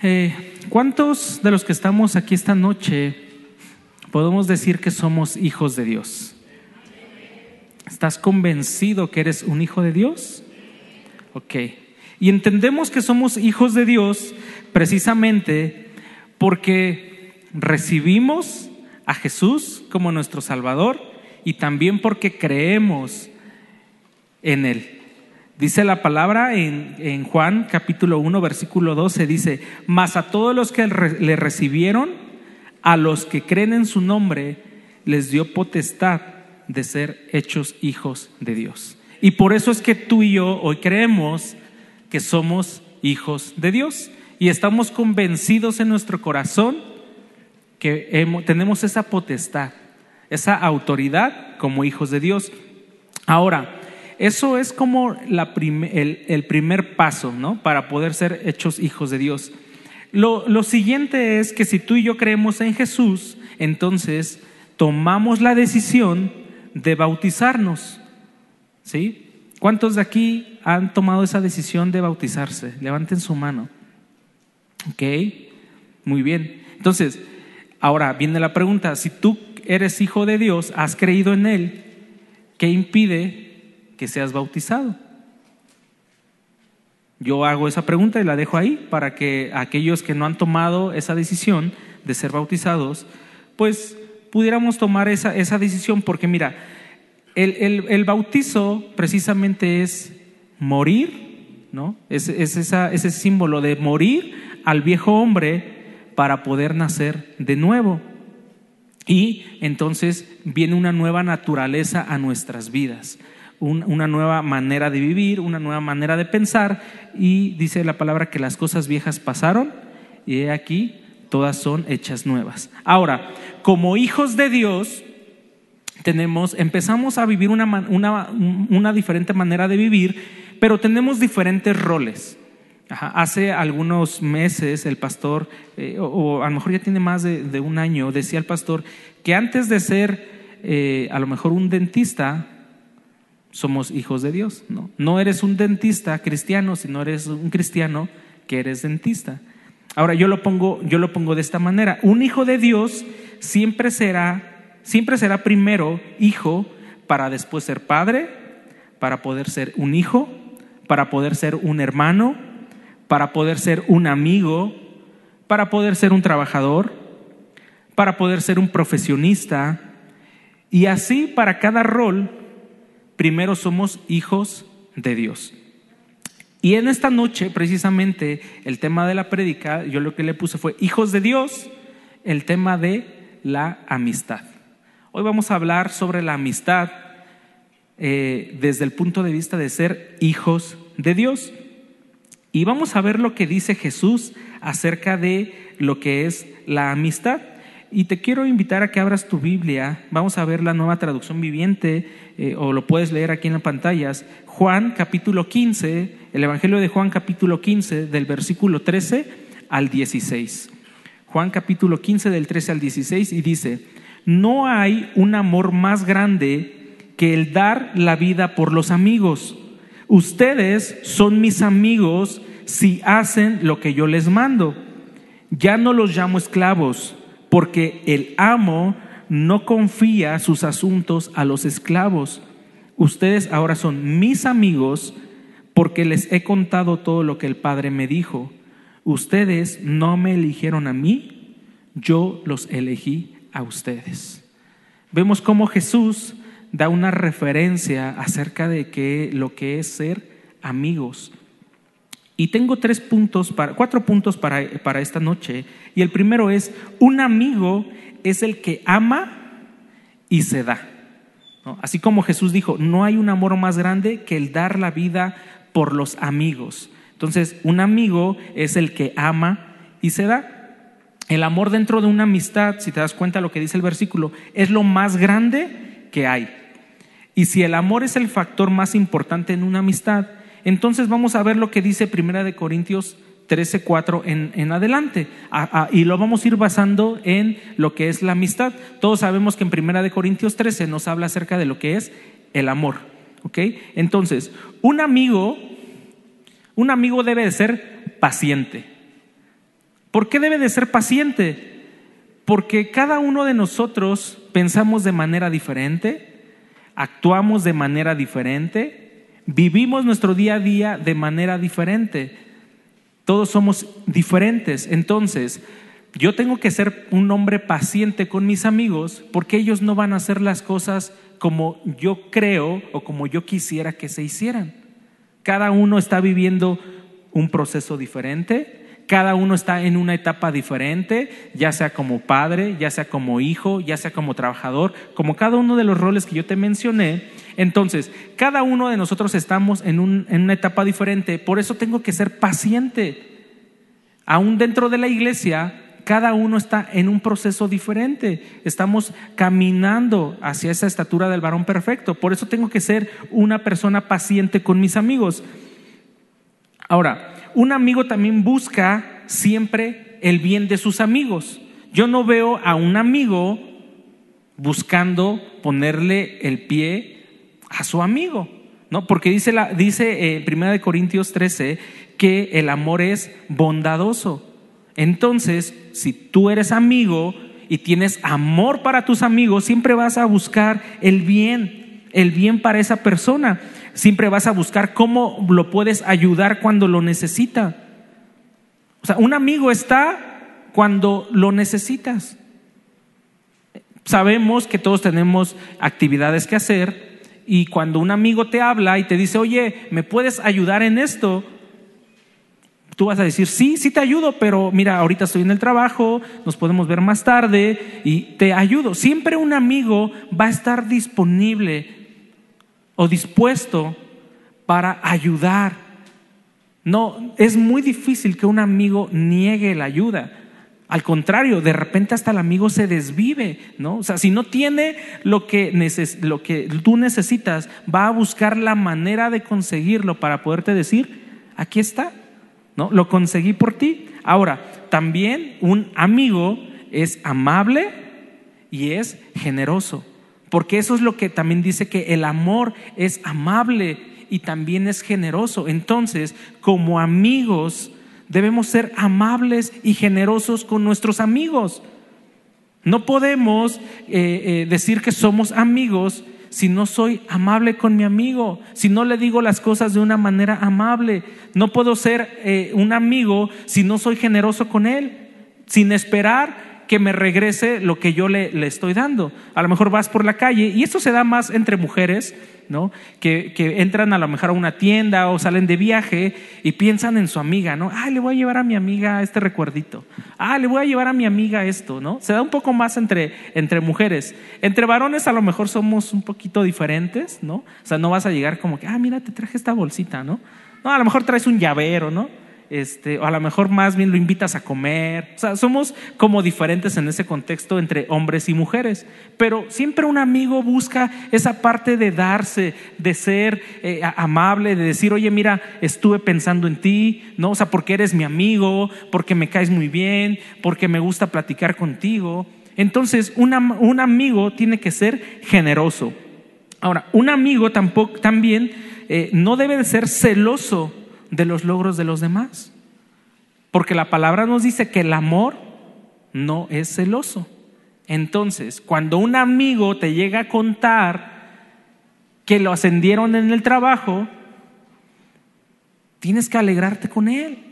Eh, ¿Cuántos de los que estamos aquí esta noche podemos decir que somos hijos de Dios? ¿Estás convencido que eres un hijo de Dios? Ok. Y entendemos que somos hijos de Dios precisamente porque recibimos a Jesús como nuestro Salvador y también porque creemos en Él. Dice la palabra en, Juan capítulo 1, versículo 12, dice, mas a todos los que le recibieron, a los que creen en su nombre, les dio potestad de ser hechos hijos de Dios. Y por eso es que tú y yo hoy creemos que somos hijos de Dios y estamos convencidos en nuestro corazón que tenemos esa potestad, esa autoridad como hijos de Dios. Ahora, eso es como el, primer paso, ¿no? Para poder ser hechos hijos de Dios. Lo, siguiente es que si tú y yo creemos en Jesús, entonces tomamos la decisión de bautizarnos. ¿Sí? ¿Cuántos de aquí han tomado esa decisión de bautizarse? Levanten su mano. Ok, muy bien. Entonces, ahora viene la pregunta, si tú eres hijo de Dios, has creído en Él, ¿qué impide que seas bautizado? Yo hago esa pregunta y la dejo ahí para que aquellos que no han tomado esa decisión de ser bautizados, pues pudiéramos tomar esa, esa decisión, porque mira, el, el, bautizo precisamente es morir, ¿no? Es, es esa, ese símbolo de morir al viejo hombre para poder nacer de nuevo. Y entonces viene una nueva naturaleza a nuestras vidas una nueva manera de vivir, una nueva manera de pensar y dice la palabra que las cosas viejas pasaron y aquí todas son hechas nuevas. Ahora, como hijos de Dios, tenemos, empezamos a vivir una, una, diferente manera de vivir, pero tenemos diferentes roles. Hace algunos meses el pastor, eh, o, a lo mejor ya tiene más de, un año, decía el pastor que antes de ser eh, a lo mejor un dentista, somos hijos de Dios. No, no eres un dentista cristiano, sino eres un cristiano que eres dentista. Ahora yo lo pongo, yo lo pongo de esta manera. Un hijo de Dios siempre será, siempre será primero hijo para después ser padre, para poder ser un hijo, para poder ser un hermano, para poder ser un amigo, para poder ser un trabajador, para poder ser un profesionista. Y así para cada rol primero somos hijos de Dios. Y en esta noche, precisamente, el tema de la prédica, yo lo que le puse fue hijos de Dios, el tema de la amistad. Hoy vamos a hablar sobre la amistad eh, desde el punto de vista de ser hijos de Dios. Y vamos a ver lo que dice Jesús acerca de lo que es la amistad. Y te quiero invitar a que abras tu Biblia. Vamos a ver la nueva traducción viviente, eh, o lo puedes leer aquí en las pantallas. Juan capítulo 15, el Evangelio de Juan capítulo 15, del versículo 13 al 16. Juan capítulo 15, del 13 al 16, y dice, no hay un amor más grande que el dar la vida por los amigos. Ustedes son mis amigos si hacen lo que yo les mando. Ya no los llamo esclavos porque el amo no confía sus asuntos a los esclavos. Ustedes ahora son mis amigos porque les he contado todo lo que el Padre me dijo. Ustedes no me eligieron a mí, yo los elegí a ustedes. Vemos cómo Jesús da una referencia acerca de que lo que es ser amigos. Y tengo tres puntos, para, cuatro puntos para, para esta noche. Y el primero es, un amigo es el que ama y se da. Así como Jesús dijo, no hay un amor más grande que el dar la vida por los amigos. Entonces, un amigo es el que ama y se da. El amor dentro de una amistad, si te das cuenta lo que dice el versículo, es lo más grande que hay. Y si el amor es el factor más importante en una amistad, entonces vamos a ver lo que dice Primera de Corintios 13, 4 en, en adelante. y lo vamos a ir basando en lo que es la amistad. Todos sabemos que en Primera de Corintios 13 nos habla acerca de lo que es el amor. ¿Ok? Entonces, un amigo, un amigo debe de ser paciente. ¿Por qué debe de ser paciente? Porque cada uno de nosotros pensamos de manera diferente, actuamos de manera diferente, vivimos nuestro día a día de manera diferente. Todos somos diferentes. Entonces, yo tengo que ser un hombre paciente con mis amigos porque ellos no van a hacer las cosas como yo creo o como yo quisiera que se hicieran. Cada uno está viviendo un proceso diferente, cada uno está en una etapa diferente, ya sea como padre, ya sea como hijo, ya sea como trabajador, como cada uno de los roles que yo te mencioné. Entonces, cada uno de nosotros estamos en, una etapa diferente, por eso tengo que ser paciente. Aún dentro de la iglesia, cada uno está en un proceso diferente. Estamos caminando hacia esa estatura del varón perfecto. Por eso tengo que ser una persona paciente con mis amigos. Ahora, un amigo también busca siempre el bien de sus amigos. Yo no veo a un amigo buscando ponerle el pie a su amigo, ¿no? Porque dice, la, dice en 1 Corintios 13 que el amor es bondadoso. Entonces, si tú eres amigo y tienes amor para tus amigos, siempre vas a buscar el bien, el bien para esa persona. Siempre vas a buscar cómo lo puedes ayudar cuando lo necesita. O sea, un amigo está cuando lo necesitas. Sabemos que todos tenemos actividades que hacer y cuando un amigo te habla y te dice, oye, ¿me puedes ayudar en esto? Tú vas a decir, sí, sí te ayudo, pero mira, ahorita estoy en el trabajo, nos podemos ver más tarde y te ayudo. Siempre un amigo va a estar disponible o dispuesto para ayudar. No, es muy difícil que un amigo niegue la ayuda. Al contrario, de repente hasta el amigo se desvive, ¿no? O sea, si no tiene lo que, lo que tú necesitas, va a buscar la manera de conseguirlo para poderte decir, aquí está, ¿no? Lo conseguí por ti. Ahora, también un amigo es amable y es generoso. Porque eso es lo que también dice que el amor es amable y también es generoso. Entonces, como amigos, debemos ser amables y generosos con nuestros amigos. No podemos eh, eh, decir que somos amigos si no soy amable con mi amigo, si no le digo las cosas de una manera amable. No puedo ser eh, un amigo si no soy generoso con él, sin esperar que me regrese lo que yo le, le, estoy dando. A lo mejor vas por la calle, y esto se da más entre mujeres, ¿no? Que, que, entran a lo mejor a una tienda o salen de viaje y piensan en su amiga, ¿no? Ah, le voy a llevar a mi amiga este recuerdito. Ah, le voy a llevar a mi amiga esto, ¿no? Se da un poco más entre, entre mujeres. Entre varones a lo mejor somos un poquito diferentes, ¿no? O sea, no vas a llegar como que, ah, mira, te traje esta bolsita, ¿no? No, a lo mejor traes un llavero, ¿no? Este, o a lo mejor más bien lo invitas a comer. O sea, somos como diferentes en ese contexto entre hombres y mujeres. Pero siempre un amigo busca esa parte de darse, de ser eh, amable, de decir, oye, mira, estuve pensando en ti, ¿no? O sea, porque eres mi amigo, porque me caes muy bien, porque me gusta platicar contigo. Entonces, un amigo tiene que ser generoso. Ahora, un amigo tampoco, también eh, no debe de ser celoso de los logros de los demás. Porque la palabra nos dice que el amor no es celoso. Entonces, cuando un amigo te llega a contar que lo ascendieron en el trabajo, tienes que alegrarte con él.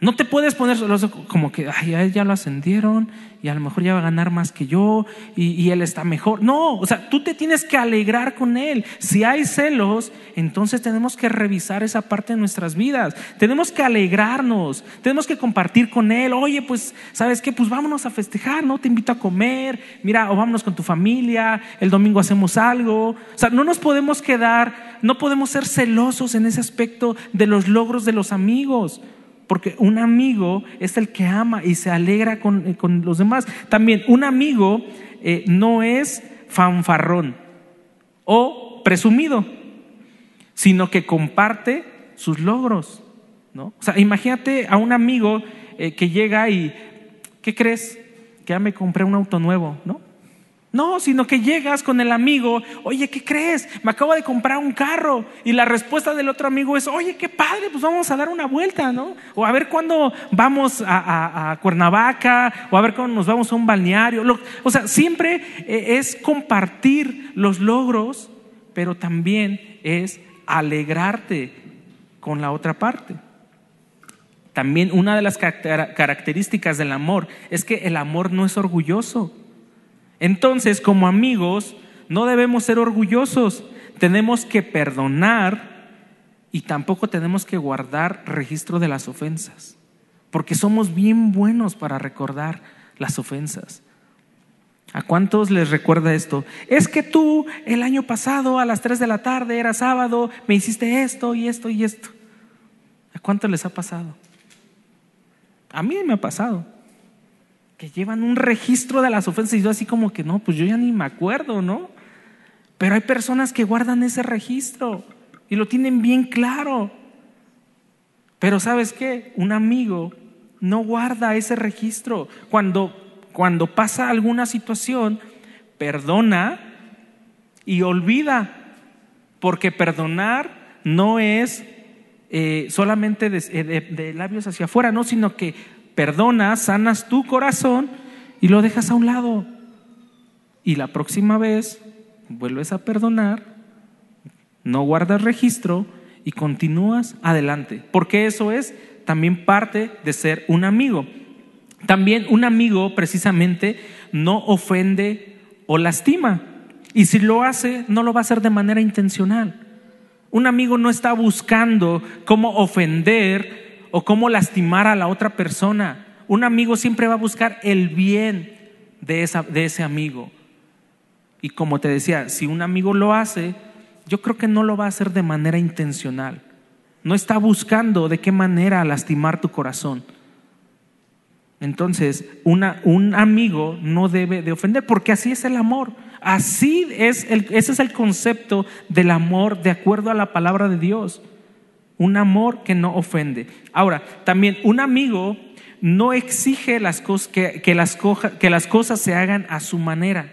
No te puedes poner como que, ay, a él ya lo ascendieron y a lo mejor ya va a ganar más que yo y, él está mejor. No, o sea, tú te tienes que alegrar con él. Si hay celos, entonces tenemos que revisar esa parte de nuestras vidas. Tenemos que alegrarnos, tenemos que compartir con él. Oye, pues, ¿sabes qué? Pues vámonos a festejar, ¿no? Te invito a comer, mira, o vámonos con tu familia, el domingo hacemos algo. O sea, no nos podemos quedar, no podemos ser celosos en ese aspecto de los logros de los amigos porque un amigo es el que ama y se alegra con, eh, los demás. También un amigo eh, no es fanfarrón o presumido, sino que comparte sus logros. ¿no? O sea, imagínate a un amigo eh, que llega y, ¿qué crees? Que ya me compré un auto nuevo, ¿no? No, sino que llegas con el amigo, oye, ¿qué crees? Me acabo de comprar un carro. Y la respuesta del otro amigo es, oye, qué padre, pues vamos a dar una vuelta, ¿no? O a ver cuándo vamos a, Cuernavaca, o a ver cuándo nos vamos a un balneario. o sea, siempre eh, es compartir los logros, pero también es alegrarte con la otra parte. También una de las características del amor es que el amor no es orgulloso. Entonces, como amigos, no debemos ser orgullosos, tenemos que perdonar y tampoco tenemos que guardar registro de las ofensas, porque somos bien buenos para recordar las ofensas. ¿A cuántos les recuerda esto? Es que tú el año pasado a las 3 de la tarde, era sábado, me hiciste esto y esto y esto. ¿A cuántos les ha pasado? A mí me ha pasado que llevan un registro de las ofensas y yo así como que no, pues yo ya ni me acuerdo, ¿no? Pero hay personas que guardan ese registro y lo tienen bien claro. Pero sabes qué? Un amigo no guarda ese registro. Cuando, cuando pasa alguna situación, perdona y olvida. Porque perdonar no es eh, solamente de, de labios hacia afuera, no, sino que perdonas, sanas tu corazón y lo dejas a un lado. Y la próxima vez vuelves a perdonar, no guardas registro y continúas adelante. Porque eso es también parte de ser un amigo. También un amigo precisamente no ofende o lastima. Y si lo hace, no lo va a hacer de manera intencional. Un amigo no está buscando cómo ofender o cómo lastimar a la otra persona. Un amigo siempre va a buscar el bien de, esa, de ese amigo. Y como te decía, si un amigo lo hace, yo creo que no lo va a hacer de manera intencional. No está buscando de qué manera lastimar tu corazón. Entonces, una, un amigo no debe de ofender, porque así es el amor. Así es el, ese es el concepto del amor de acuerdo a la palabra de Dios un amor que no ofende. Ahora, también un amigo no exige las cosas, que, las que las cosas se hagan a su manera.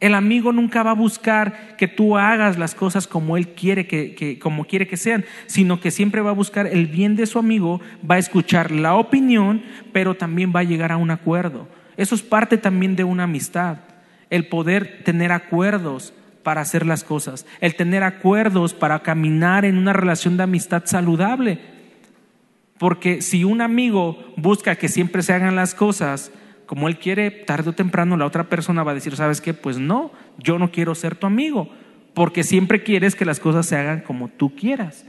El amigo nunca va a buscar que tú hagas las cosas como él quiere que, como quiere que sean, sino que siempre va a buscar el bien de su amigo, va a escuchar la opinión, pero también va a llegar a un acuerdo. Eso es parte también de una amistad, el poder tener acuerdos, para hacer las cosas, el tener acuerdos para caminar en una relación de amistad saludable. Porque si un amigo busca que siempre se hagan las cosas como él quiere, tarde o temprano la otra persona va a decir, ¿sabes qué? Pues no, yo no quiero ser tu amigo, porque siempre quieres que las cosas se hagan como tú quieras.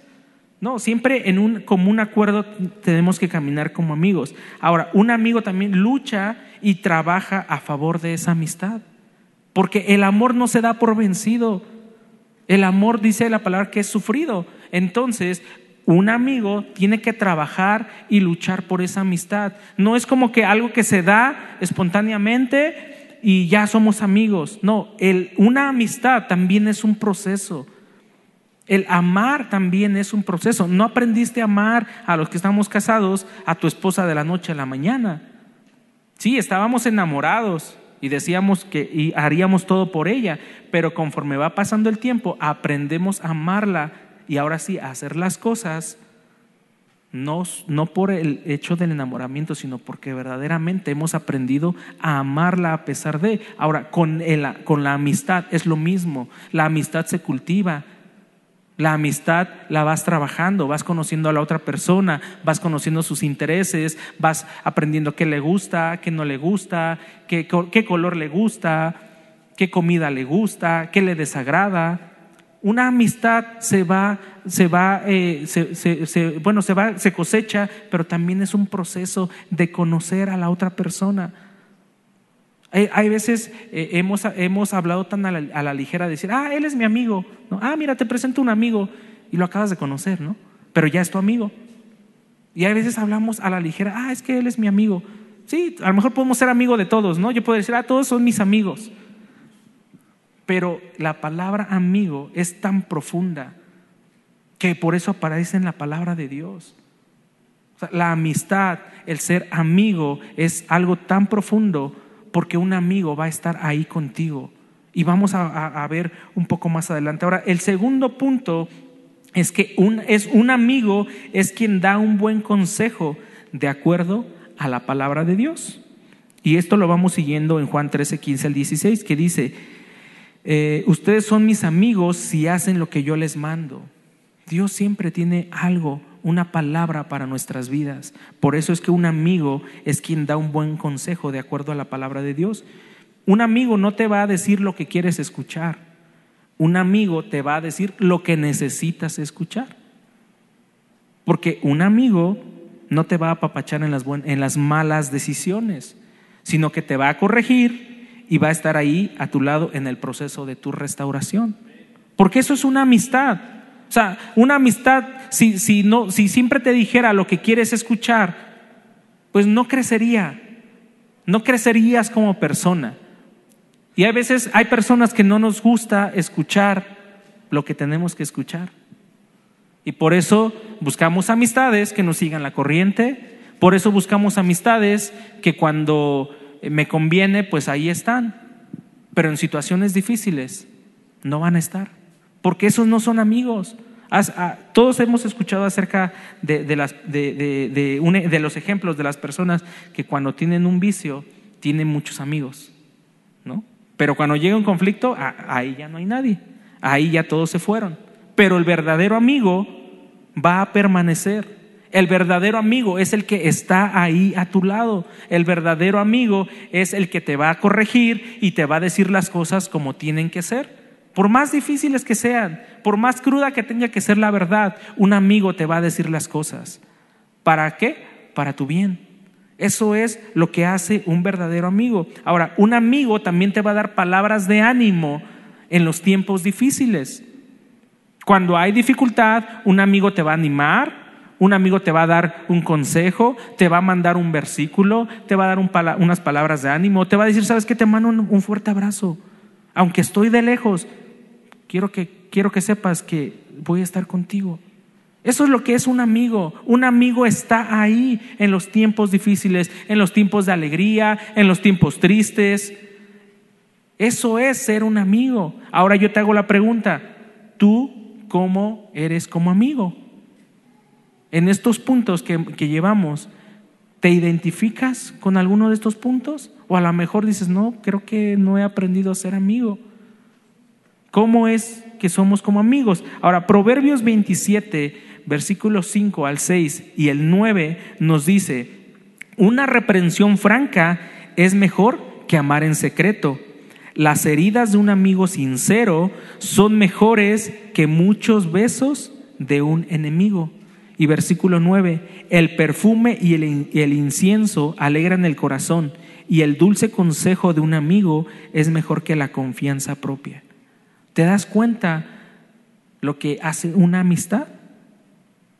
No, siempre en un común acuerdo tenemos que caminar como amigos. Ahora, un amigo también lucha y trabaja a favor de esa amistad. Porque el amor no se da por vencido. El amor dice la palabra que es sufrido. Entonces, un amigo tiene que trabajar y luchar por esa amistad. No es como que algo que se da espontáneamente y ya somos amigos. No, una amistad también es un proceso. El amar también es un proceso. No aprendiste a amar a los que estamos casados a tu esposa de la noche a la mañana. Sí, estábamos enamorados, y decíamos que haríamos todo por ella, pero conforme va pasando el tiempo aprendemos a amarla y ahora sí a hacer las cosas no, no por el hecho del enamoramiento, sino porque verdaderamente hemos aprendido a amarla a pesar de. Ahora, con, con la amistad es lo mismo, la amistad se cultiva, la amistad la vas trabajando, vas conociendo a la otra persona, vas conociendo sus intereses, vas aprendiendo qué le gusta, qué no le gusta, qué, color le gusta, qué comida le gusta, qué le desagrada. Una amistad se va, se va, eh, bueno, se va, se cosecha, pero también es un proceso de conocer a la otra persona. Hay, veces eh, hemos, hemos, hablado tan a la, ligera de decir, ah, él es mi amigo. ¿no? Ah, mira, te presento un amigo y lo acabas de conocer, ¿no? Pero ya es tu amigo. Y hay veces hablamos a la ligera, ah, es que él es mi amigo. Sí, a lo mejor podemos ser amigos de todos, ¿no? Yo puedo decir, ah, todos son mis amigos. Pero la palabra amigo es tan profunda que por eso aparece en la palabra de Dios. la amistad, el ser amigo, es algo tan profundo porque un amigo va a estar ahí contigo. Y vamos a, ver un poco más adelante. Ahora, el segundo punto es que un, es un amigo es quien da un buen consejo de acuerdo a la palabra de Dios. Y esto lo vamos siguiendo en Juan 13, 15 al 16, que dice, eh, ustedes son mis amigos si hacen lo que yo les mando. Dios siempre tiene algo, una palabra para nuestras vidas. Por eso es que un amigo es quien da un buen consejo de acuerdo a la palabra de Dios. Un amigo no te va a decir lo que quieres escuchar. Un amigo te va a decir lo que necesitas escuchar. Porque un amigo no te va a apapachar en las, en las malas decisiones, sino que te va a corregir y va a estar ahí a tu lado en el proceso de tu restauración. Porque eso es una amistad. Sea, una amistad, si, si, no, si siempre te dijera lo que quieres escuchar, pues no crecería. No crecerías como persona. Y a veces hay personas que no nos gusta escuchar lo que tenemos que escuchar. Y por eso buscamos amistades que nos sigan la corriente, por eso buscamos amistades que cuando me conviene, pues ahí están, pero en situaciones difíciles no van a estar, porque esos no son amigos. Ah, todos hemos escuchado acerca de, las, de, los ejemplos de las personas que cuando tienen un vicio tienen muchos amigos, ¿no? Pero cuando llega un conflicto, ahí ya no hay nadie, ahí ya todos se fueron. Pero el verdadero amigo va a permanecer. El verdadero amigo es el que está ahí a tu lado. El verdadero amigo es el que te va a corregir y te va a decir las cosas como tienen que ser. Por más difíciles que sean, por más cruda que tenga que ser la verdad, un amigo te va a decir las cosas. ¿Para qué? Para tu bien. Eso es lo que hace un verdadero amigo. Ahora, un amigo también te va a dar palabras de ánimo en los tiempos difíciles. Cuando hay dificultad, un amigo te va a animar, un amigo te va a dar un consejo, te va a mandar un versículo, te va a dar unas palabras de ánimo, te va a decir, ¿sabes qué? Te mando un, fuerte abrazo. Aunque estoy de lejos, quiero que, quiero que sepas que voy a estar contigo. Eso es lo que es un amigo. Un amigo está ahí en los tiempos difíciles, en los tiempos de alegría, en los tiempos tristes. Eso es ser un amigo. Ahora yo te hago la pregunta, ¿tú cómo eres como amigo? En estos puntos que, llevamos, ¿te identificas con alguno de estos puntos? O a lo mejor dices, no, creo que no he aprendido a ser amigo. ¿Cómo es que somos como amigos? Ahora, Proverbios 27 versículos 5 al 6 y el 9 nos dice, una reprensión franca es mejor que amar en secreto. Las heridas de un amigo sincero son mejores que muchos besos de un enemigo. Y versículo 9, el perfume y el, y el incienso alegran el corazón y el dulce consejo de un amigo es mejor que la confianza propia. ¿Te das cuenta lo que hace una amistad?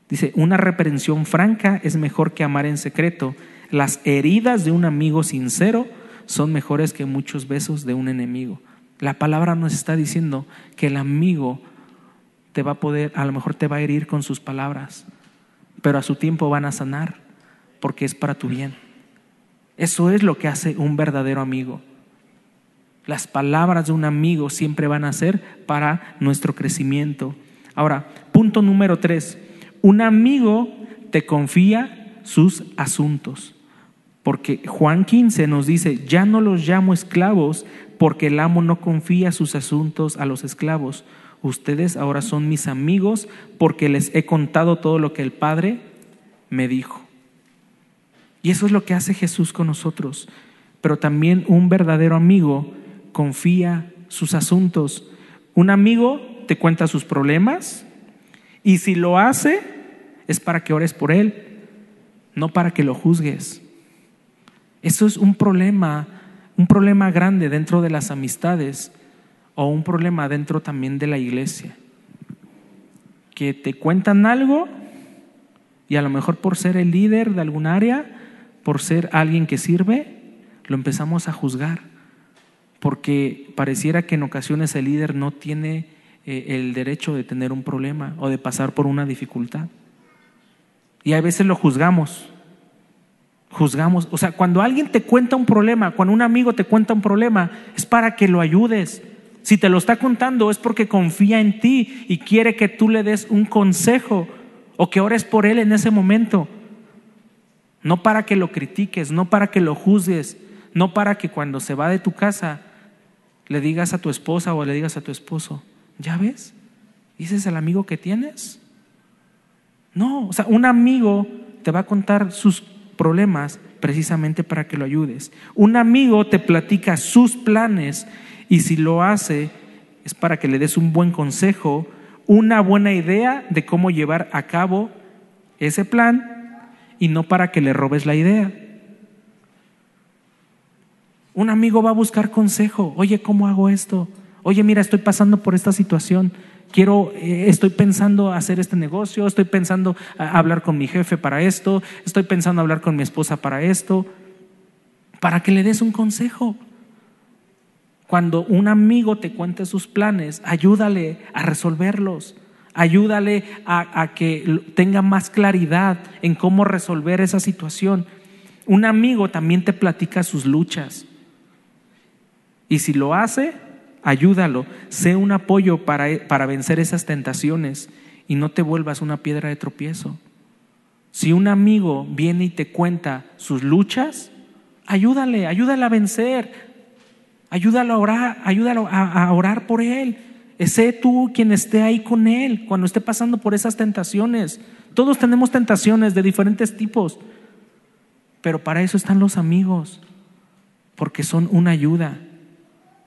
Dice, una reprensión franca es mejor que amar en secreto. Las heridas de un amigo sincero son mejores que muchos besos de un enemigo. La palabra nos está diciendo que el amigo te va a poder, a lo mejor te va a herir con sus palabras, pero a su tiempo van a sanar porque es para tu bien. Eso es lo que hace un verdadero amigo. Las palabras de un amigo siempre van a ser para nuestro crecimiento. Ahora, punto número tres un amigo te confía sus asuntos. Porque Juan 15 nos dice, ya no los llamo esclavos porque el amo no confía sus asuntos a los esclavos. Ustedes ahora son mis amigos porque les he contado todo lo que el Padre me dijo. Y eso es lo que hace Jesús con nosotros. Pero también un verdadero amigo confía sus asuntos. Un amigo te cuenta sus problemas y si lo hace, es para que ores por él, no para que lo juzgues. Eso es un problema, un problema grande dentro de las amistades o un problema dentro también de la iglesia. Que te cuentan algo y a lo mejor por ser el líder de algún área, por ser alguien que sirve, lo empezamos a juzgar. Porque pareciera que en ocasiones el líder no tiene eh, el derecho de tener un problema o de pasar por una dificultad. Y a veces lo juzgamos. Juzgamos. O sea, cuando alguien te cuenta un problema, cuando un amigo te cuenta un problema, es para que lo ayudes, Si te lo está contando es porque confía en ti y quiere que tú le des un consejo o que ores por él en ese momento. No para que lo critiques, no para que lo juzgues, no para que cuando se va de tu casa le digas a tu esposa o le digas a tu esposo, ¿ya ves? ¿Ese es el amigo que tienes? No, o sea, un amigo te va a contar sus problemas precisamente para que lo ayudes. Un amigo te platica sus planes y si lo hace es para que le des un buen consejo, una buena idea de cómo llevar a cabo ese plan y no para que le robes la idea. Un amigo va a buscar consejo. Oye, ¿cómo hago esto? Oye, mira, estoy pasando por esta situación. Quiero, eh, estoy pensando hacer este negocio, estoy pensando hablar con mi jefe para esto, estoy pensando hablar con mi esposa para esto, para que le des un consejo. Cuando un amigo te cuente sus planes, ayúdale a resolverlos. Ayúdale a, que tenga más claridad en cómo resolver esa situación. Un amigo también te platica sus luchas. Y si lo hace, ayúdalo, sé un apoyo para, para vencer esas tentaciones y no te vuelvas una piedra de tropiezo. Si un amigo viene y te cuenta sus luchas, ayúdale, ayúdale a vencer, ayúdalo a orar, ayúdalo a, a orar por él. Sé tú quien esté ahí con él cuando esté pasando por esas tentaciones. Todos tenemos tentaciones de diferentes tipos, pero para eso están los amigos, porque son una ayuda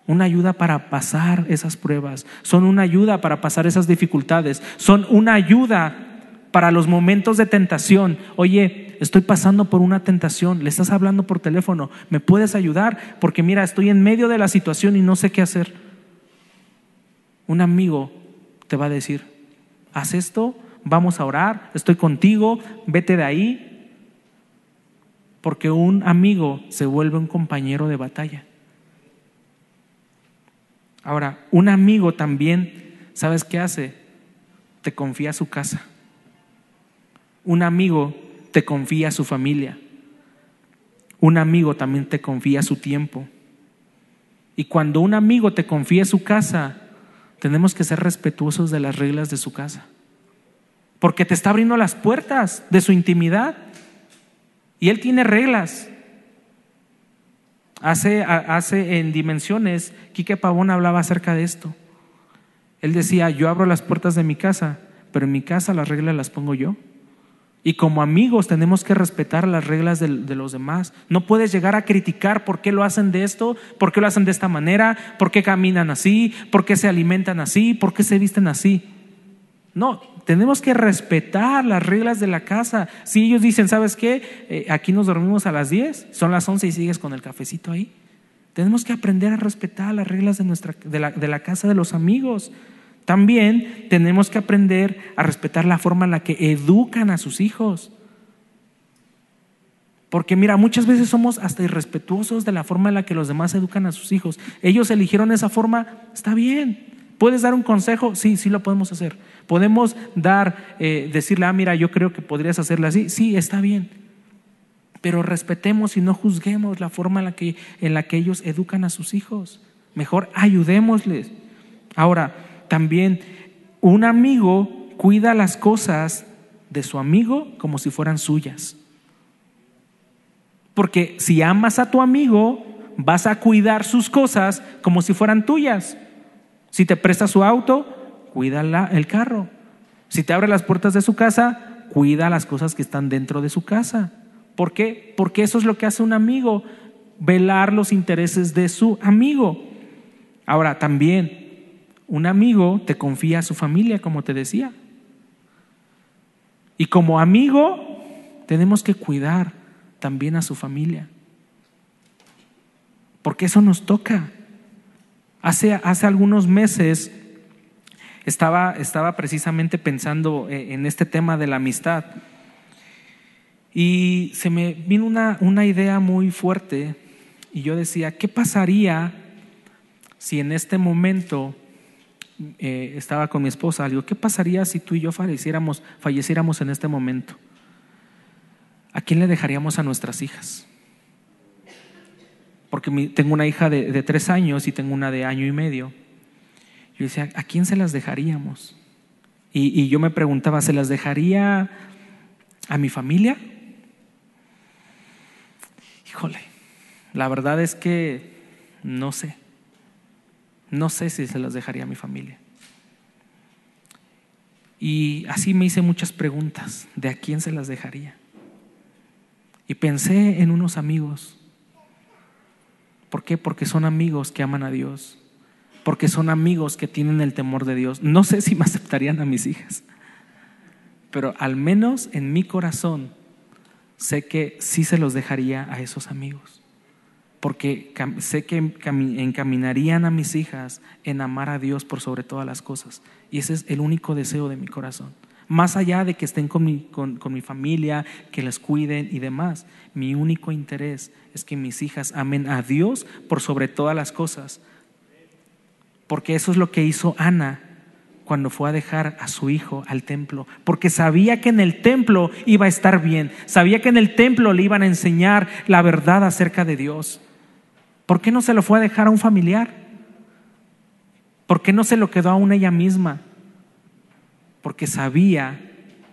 una ayuda para pasar esas pruebas, son una ayuda para pasar esas dificultades, son una ayuda para los momentos de tentación. Oye, estoy pasando por una tentación, le estás hablando por teléfono, ¿me puedes ayudar? Porque mira, estoy en medio de la situación y no sé qué hacer. Un amigo te va a decir, haz esto, vamos a orar, estoy contigo, vete de ahí, porque un amigo se vuelve un compañero de batalla. Ahora, un amigo también, ¿sabes qué hace? Te confía su casa. Un amigo te confía su familia. Un amigo también te confía su tiempo. Y cuando un amigo te confía su casa, tenemos que ser respetuosos de las reglas de su casa. Porque te está abriendo las puertas de su intimidad. Y él tiene reglas. Hace, hace en dimensiones, Quique Pavón hablaba acerca de esto. Él decía, yo abro las puertas de mi casa, pero en mi casa las reglas las pongo yo. Y como amigos tenemos que respetar las reglas de, de, los demás. No puedes llegar a criticar por qué lo hacen de esto, por qué lo hacen de esta manera, por qué caminan así, por qué se alimentan así, por qué se visten así. No, tenemos que respetar las reglas de la casa. Si ellos dicen, ¿sabes qué? Eh, aquí nos dormimos a las 10, son las 11 y sigues con el cafecito ahí. Tenemos que aprender a respetar las reglas de, nuestra, la, de la casa de los amigos. También tenemos que aprender a respetar la forma en la que educan a sus hijos. Porque mira, muchas veces somos hasta irrespetuosos de la forma en la que los demás educan a sus hijos. Ellos eligieron esa forma, está bien. ¿Puedes dar un consejo? Sí, sí lo podemos hacer. Podemos dar, eh, decirle, ah, mira, yo creo que podrías hacerlo así. Sí, está bien. Pero respetemos y no juzguemos la forma en la que, en la que ellos educan a sus hijos. Mejor ayudémosles. Ahora, también un amigo cuida las cosas de su amigo como si fueran suyas. Porque si amas a tu amigo, vas a cuidar sus cosas como si fueran tuyas. Si te presta su auto, cuida el carro. Si te abre las puertas de su casa, cuida las cosas que están dentro de su casa. ¿Por qué? Porque eso es lo que hace un amigo, velar los intereses de su amigo. Ahora, también, un amigo te confía a su familia, como te decía. Y como amigo, tenemos que cuidar también a su familia. Porque eso nos toca. Hace, hace algunos meses estaba, estaba precisamente pensando eh, en este tema de la amistad y se me vino una, una idea muy fuerte y yo decía, ¿qué pasaría si en este momento eh, estaba con mi esposa? Digo, ¿qué pasaría si tú y yo falleciéramos, falleciéramos en este momento? ¿A quién le dejaríamos a nuestras hijas? Porque tengo una hija de, tres años y tengo una de año y medio. Yo decía, ¿a quién se las dejaríamos? Y, y yo me preguntaba, ¿se las dejaría a mi familia? Híjole, la verdad es que no sé. No sé si se las dejaría a mi familia. Y así me hice muchas preguntas de a quién se las dejaría. Y pensé en unos amigos. ¿Por qué? Porque son amigos que aman a Dios. Porque son amigos que tienen el temor de Dios. No sé si me aceptarían a mis hijas. Pero al menos en mi corazón sé que sí se los dejaría a esos amigos porque sé que encaminarían a mis hijas en amar a Dios por sobre todas las cosas. Y ese es el único deseo de mi corazón. Más allá de que estén con mi, con, mi familia, que les cuiden y demás, mi único interés es que mis hijas amen a Dios por sobre todas las cosas. Porque eso es lo que hizo Ana cuando fue a dejar a su hijo al templo, porque sabía que en el templo iba a estar bien, sabía que en el templo le iban a enseñar la verdad acerca de Dios. ¿Por qué no se lo fue a dejar a un familiar? ¿Por qué no se lo quedó a ella misma? Porque sabía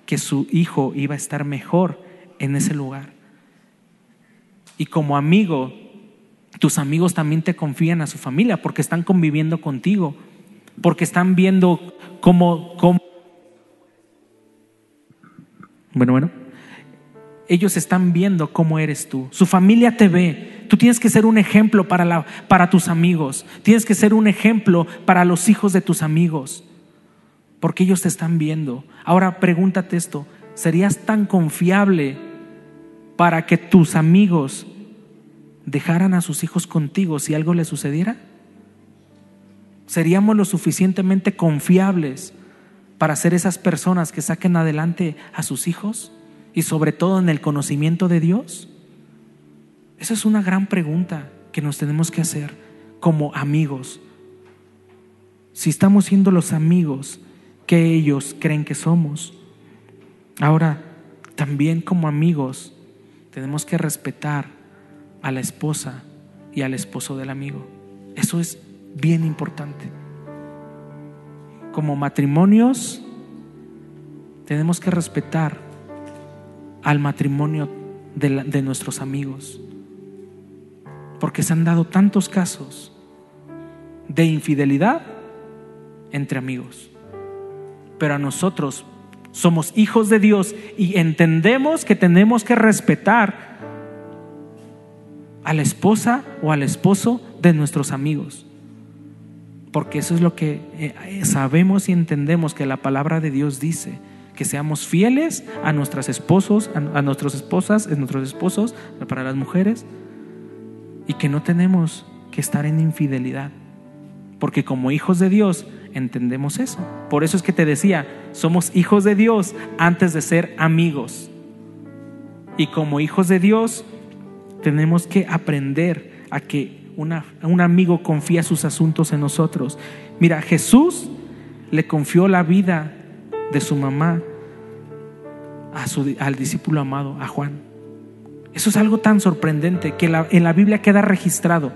que su hijo iba a estar mejor en ese lugar. Y como amigo, tus amigos también te confían a su familia porque están conviviendo contigo, porque están viendo cómo, cómo... Bueno, bueno ellos están viendo cómo eres tú. Su familia te ve. Tú tienes que ser un ejemplo para, la, para tus amigos. Tienes que ser un ejemplo para los hijos de tus amigos. Porque ellos te están viendo. Ahora pregúntate esto. ¿Serías tan confiable para que tus amigos dejaran a sus hijos contigo si algo les sucediera? ¿Seríamos lo suficientemente confiables para ser esas personas que saquen adelante a sus hijos? y sobre todo en el conocimiento de Dios? Esa es una gran pregunta que nos tenemos que hacer como amigos. Si estamos siendo los amigos que ellos creen que somos. Ahora, también como amigos tenemos que respetar a la esposa y al esposo del amigo. Eso es bien importante. Como matrimonios tenemos que respetar al matrimonio de, nuestros amigos. Porque se han dado tantos casos de infidelidad entre amigos. Pero a nosotros somos hijos de Dios y entendemos que tenemos que respetar a la esposa o al esposo de nuestros amigos. Porque eso es lo que eh, sabemos y entendemos que la palabra de Dios dice que seamos fieles a nuestras esposos, a, nuestras esposas, a nuestros esposos, para las mujeres, y que no tenemos que estar en infidelidad, porque como hijos de Dios entendemos eso. Por eso es que te decía, somos hijos de Dios antes de ser amigos. Y como hijos de Dios tenemos que aprender a que un amigo confía sus asuntos en nosotros. Mira, Jesús le confió la vida de su mamá a su, al discípulo amado, a Juan. Eso es algo tan sorprendente que en la Biblia queda registrado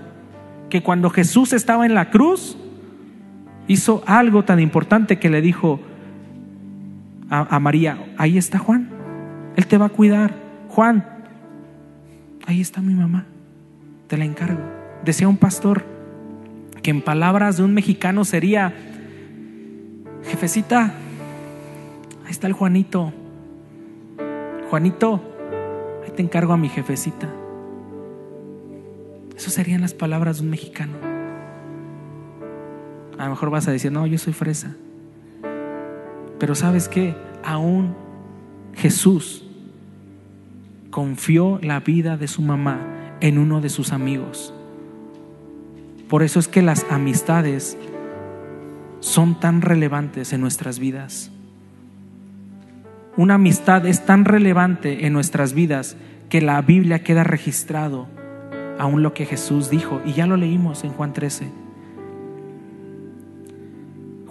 que cuando Jesús estaba en la cruz, hizo algo tan importante que le dijo a, María, ahí está Juan, Él te va a cuidar. Juan, ahí está mi mamá, te la encargo. Decía un pastor que en palabras de un mexicano sería, jefecita, Ahí está el Juanito. Juanito, ahí te encargo a mi jefecita. Esas serían las palabras de un mexicano. A lo mejor vas a decir, no, yo soy fresa. Pero sabes qué, aún Jesús confió la vida de su mamá en uno de sus amigos. Por eso es que las amistades son tan relevantes en nuestras vidas una amistad es tan relevante en nuestras vidas que la Biblia queda registrado aún lo que Jesús dijo y ya lo leímos en Juan 13.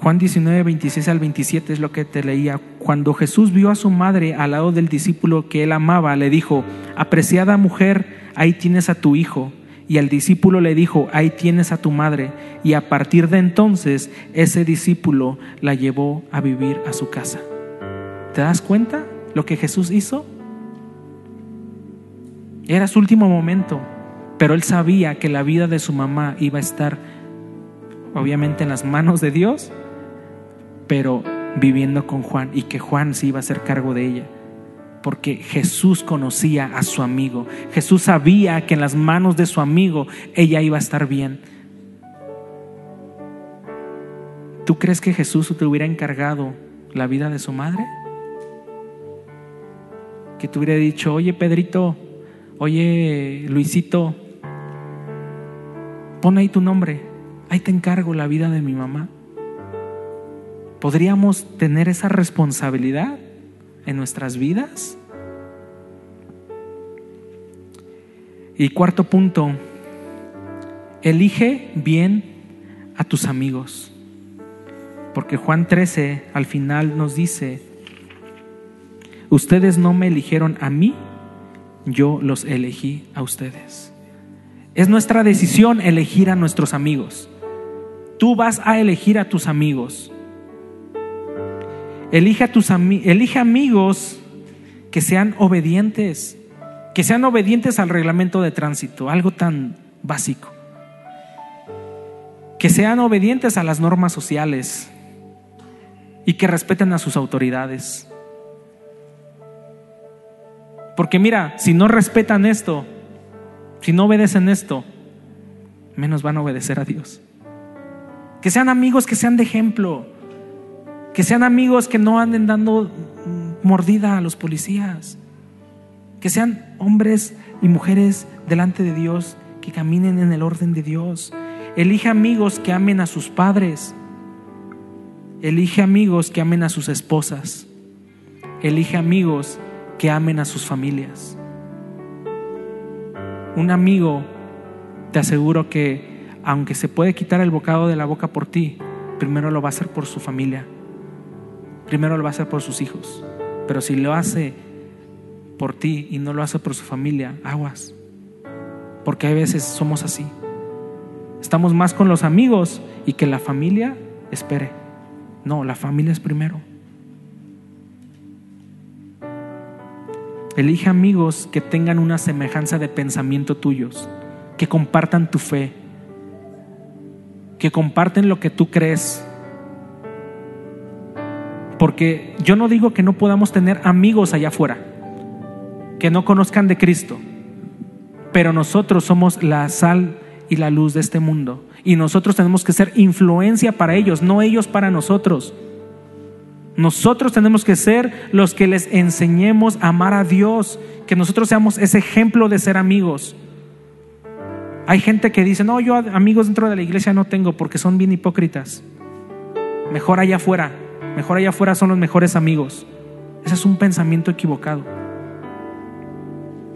Juan 19, 26 al 27 es lo que te leía. Cuando Jesús vio a su madre al lado del discípulo que él amaba, le dijo, apreciada mujer, ahí tienes a tu hijo. Y el discípulo le dijo, ahí tienes a tu madre. Y a partir de entonces ese discípulo la llevó a vivir a su casa. ¿Te das cuenta lo que Jesús hizo? Era su último momento, pero él sabía que la vida de su mamá iba a estar obviamente en las manos de Dios, pero viviendo con Juan y que Juan se iba a hacer cargo de ella porque Jesús conocía a su amigo. Jesús sabía que en las manos de su amigo ella iba a estar bien. ¿Tú crees que Jesús te hubiera encargado la vida de su madre? Que te hubiera dicho, oye Pedrito, oye Luisito, pon ahí tu nombre, ahí te encargo la vida de mi mamá. ¿Podríamos tener esa responsabilidad? en nuestras vidas? Y cuarto punto, elige bien a tus amigos. Porque Juan 13 al final nos dice, ustedes no me eligieron a mí, yo los elegí a ustedes. Es nuestra decisión elegir a nuestros amigos. Tú vas a elegir a tus amigos. Elige, a tus elige amigos que sean obedientes, que sean obedientes al reglamento de tránsito, algo tan básico. Que sean obedientes a las normas sociales y que respeten a sus autoridades. Porque mira, si no respetan esto, si no obedecen esto, menos van a obedecer a Dios. Que sean amigos, que sean de ejemplo que sean amigos que no anden dando mordida a los policías. Que sean hombres y mujeres delante de Dios, que caminen en el orden de Dios. Elige amigos que amen a sus padres. Elige amigos que amen a sus esposas. Elige amigos que amen a sus familias. Un amigo, te aseguro que aunque se puede quitar el bocado de la boca por ti, primero lo va a hacer por su familia primero lo va a hacer por sus hijos. Pero si lo hace por ti y no lo hace por su familia, aguas. Porque a veces somos así. Estamos más con los amigos y que la familia espere. No, la familia es primero. Elige amigos que tengan una semejanza de pensamiento tuyos, que compartan tu fe, que comparten lo que tú crees, porque yo no digo que no podamos tener amigos allá afuera, que no conozcan de Cristo, pero nosotros somos la sal y la luz de este mundo. Y nosotros tenemos que ser influencia para ellos, no ellos para nosotros. Nosotros tenemos que ser los que les enseñemos a amar a Dios, que nosotros seamos ese ejemplo de ser amigos. Hay gente que dice, no, yo amigos dentro de la iglesia no tengo porque son bien hipócritas. Mejor allá afuera. Mejor allá afuera son los mejores amigos. Ese es un pensamiento equivocado.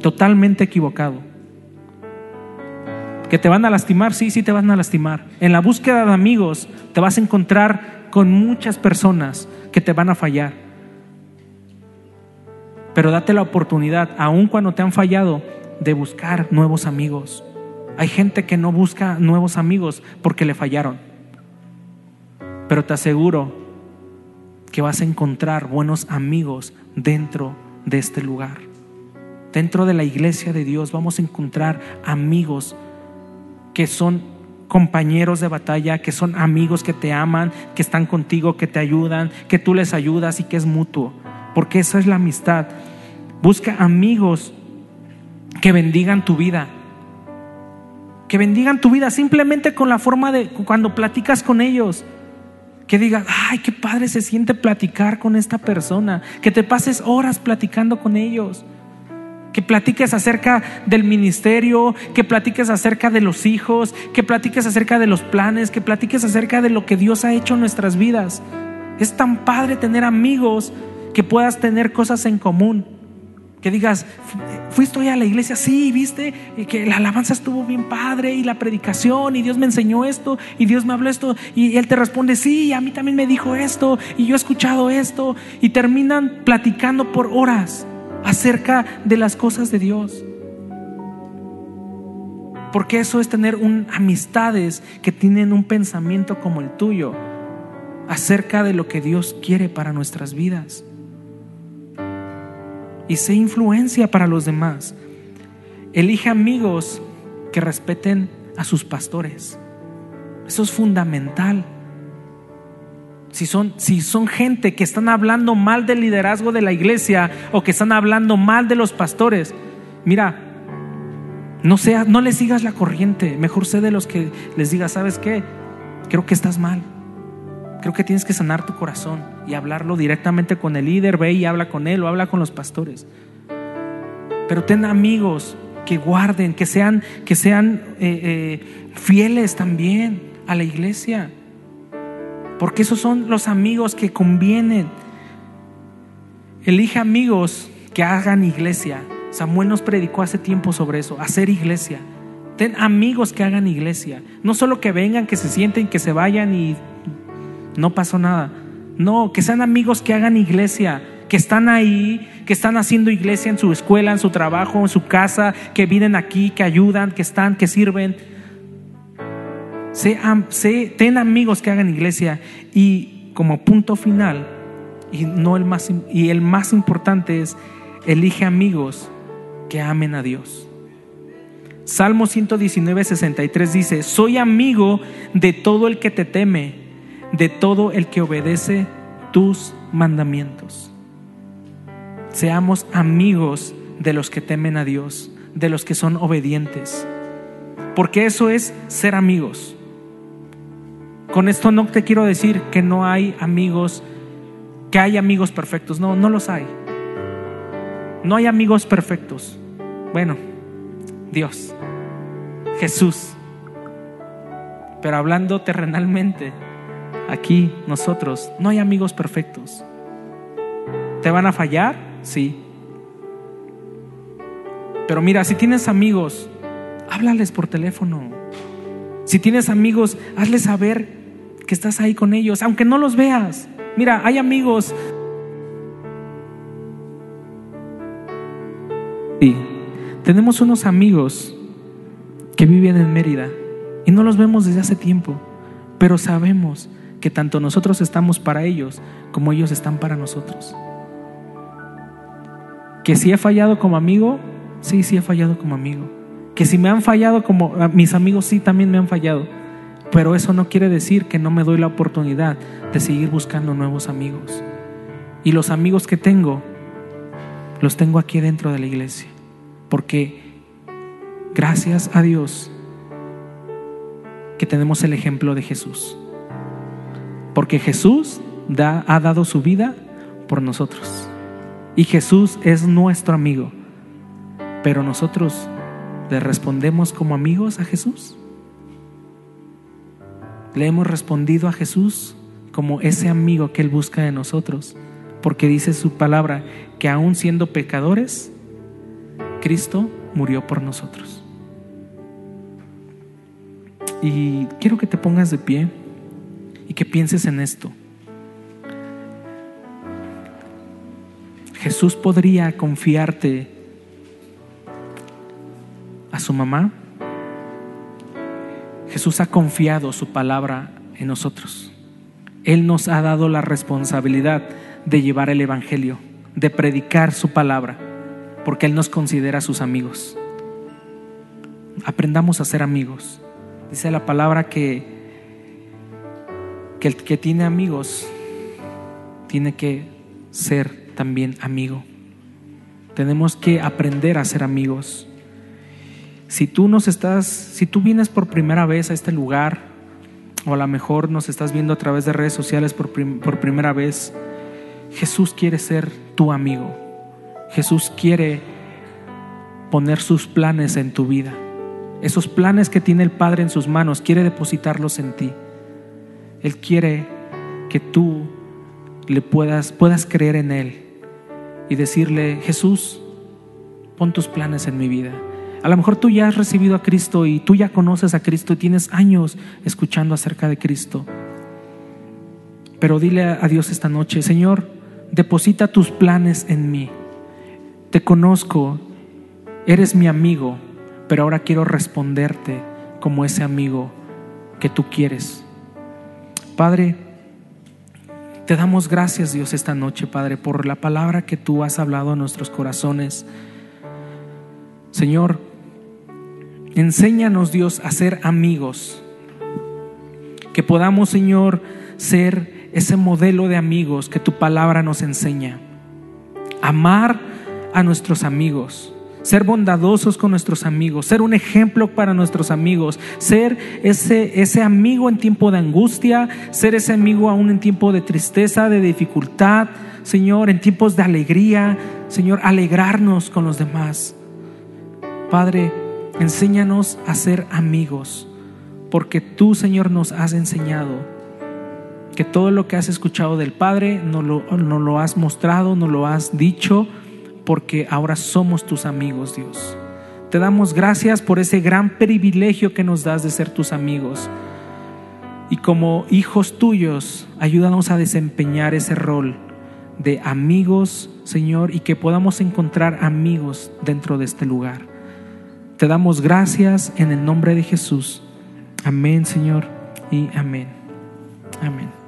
Totalmente equivocado. Que te van a lastimar, sí, sí te van a lastimar. En la búsqueda de amigos te vas a encontrar con muchas personas que te van a fallar. Pero date la oportunidad, aun cuando te han fallado, de buscar nuevos amigos. Hay gente que no busca nuevos amigos porque le fallaron. Pero te aseguro que vas a encontrar buenos amigos dentro de este lugar. Dentro de la iglesia de Dios vamos a encontrar amigos que son compañeros de batalla, que son amigos que te aman, que están contigo, que te ayudan, que tú les ayudas y que es mutuo. Porque esa es la amistad. Busca amigos que bendigan tu vida. Que bendigan tu vida simplemente con la forma de cuando platicas con ellos que digas, ay, qué padre se siente platicar con esta persona, que te pases horas platicando con ellos, que platiques acerca del ministerio, que platiques acerca de los hijos, que platiques acerca de los planes, que platiques acerca de lo que Dios ha hecho en nuestras vidas. Es tan padre tener amigos que puedas tener cosas en común. Que digas, ¿fuiste hoy a la iglesia? Sí, viste que la alabanza estuvo bien padre y la predicación y Dios me enseñó esto y Dios me habló esto y Él te responde, sí, a mí también me dijo esto y yo he escuchado esto y terminan platicando por horas acerca de las cosas de Dios. Porque eso es tener un, amistades que tienen un pensamiento como el tuyo acerca de lo que Dios quiere para nuestras vidas. Y sé influencia para los demás. Elige amigos que respeten a sus pastores. Eso es fundamental. Si son, si son gente que están hablando mal del liderazgo de la iglesia o que están hablando mal de los pastores, mira, no, sea, no le sigas la corriente. Mejor sé de los que les diga, ¿sabes qué? Creo que estás mal. Creo que tienes que sanar tu corazón y hablarlo directamente con el líder. Ve y habla con él o habla con los pastores. Pero ten amigos que guarden, que sean, que sean eh, eh, fieles también a la iglesia. Porque esos son los amigos que convienen. Elige amigos que hagan iglesia Samuel nos predicó hace tiempo sobre eso, hacer iglesia. Ten amigos que hagan iglesia. No solo que vengan, que se sienten, que se vayan y no pasó nada. No, que sean amigos que hagan iglesia, que están ahí, que están haciendo iglesia en su escuela, en su trabajo, en su casa, que vienen aquí, que ayudan, que están, que sirven. ten amigos que hagan iglesia y como punto final y no el más y el más importante es elige amigos que amen a Dios. Salmo 119, 63 dice, soy amigo de todo el que te teme, de todo el que obedece tus mandamientos. Seamos amigos de los que temen a Dios, de los que son obedientes, porque eso es ser amigos. Con esto no te quiero decir que no hay amigos, que hay amigos perfectos, no, no los hay. No hay amigos perfectos. Bueno, Dios, Jesús. Pero hablando terrenalmente, aquí nosotros, no hay amigos perfectos. ¿Te van a fallar? Sí. Pero mira, si tienes amigos, háblales por teléfono. Si tienes amigos, hazles saber que estás ahí con ellos, aunque no los veas. Mira, hay amigos. Sí. Tenemos unos amigos que viven en Mérida y no los vemos desde hace tiempo, pero sabemos que tanto nosotros estamos para ellos como ellos están para nosotros. Que si he fallado como amigo, sí, sí he fallado como amigo. Que si me han fallado como mis amigos, sí, también me han fallado. Pero eso no quiere decir que no me doy la oportunidad de seguir buscando nuevos amigos. Y los amigos que tengo, los tengo aquí dentro de la iglesia. Porque gracias a Dios que tenemos el ejemplo de Jesús. Porque Jesús ha dado su vida por nosotros. Y Jesús es nuestro amigo. Pero nosotros le respondemos como amigos a Jesús. Le hemos respondido a Jesús como ese amigo que Él busca de nosotros. Porque dice su palabra que aún siendo pecadores, Cristo murió por nosotros. Y quiero que te pongas de pie y que pienses en esto. Jesús podría confiarte a su mamá. Jesús ha confiado su palabra en nosotros. Él nos ha dado la responsabilidad de llevar el Evangelio, de predicar su palabra porque Él nos considera sus amigos. Aprendamos a ser amigos. Dice la palabra que, que el que tiene amigos tiene que ser también amigo. Tenemos que aprender a ser amigos. Si tú nos estás, si tú vienes por primera vez a este lugar, o a lo mejor nos estás viendo a través de redes sociales por, por primera vez, Jesús quiere ser tu amigo. Jesús quiere poner sus planes en tu vida. Esos planes que tiene el Padre en sus manos, quiere depositarlos en ti. Él quiere que tú le puedas, puedas creer en Él y decirle, Jesús, pon tus planes en mi vida. A lo mejor tú ya has recibido a Cristo y tú ya conoces a Cristo y tienes años escuchando acerca de Cristo. Pero dile a Dios esta noche, Señor, deposita tus planes en mí te conozco, eres mi amigo, pero ahora quiero responderte como ese amigo que tú quieres. Padre, te damos gracias Dios esta noche, Padre, por la palabra que tú has hablado a nuestros corazones. Señor, enséñanos Dios a ser amigos, que podamos, Señor, ser ese modelo de amigos que tu palabra nos enseña. Amar a nuestros amigos, ser bondadosos con nuestros amigos, ser un ejemplo para nuestros amigos, ser ese, ese amigo en tiempo de angustia, ser ese amigo aún en tiempo de tristeza, de dificultad, Señor, en tiempos de alegría, Señor, alegrarnos con los demás. Padre, enséñanos a ser amigos, porque tú, Señor, nos has enseñado que todo lo que has escuchado del Padre nos lo, nos lo has mostrado, nos lo has dicho, porque ahora somos tus amigos, Dios. Te damos gracias por ese gran privilegio que nos das de ser tus amigos. Y como hijos tuyos, ayúdanos a desempeñar ese rol de amigos, Señor, y que podamos encontrar amigos dentro de este lugar. Te damos gracias en el nombre de Jesús. Amén, Señor, y amén. Amén.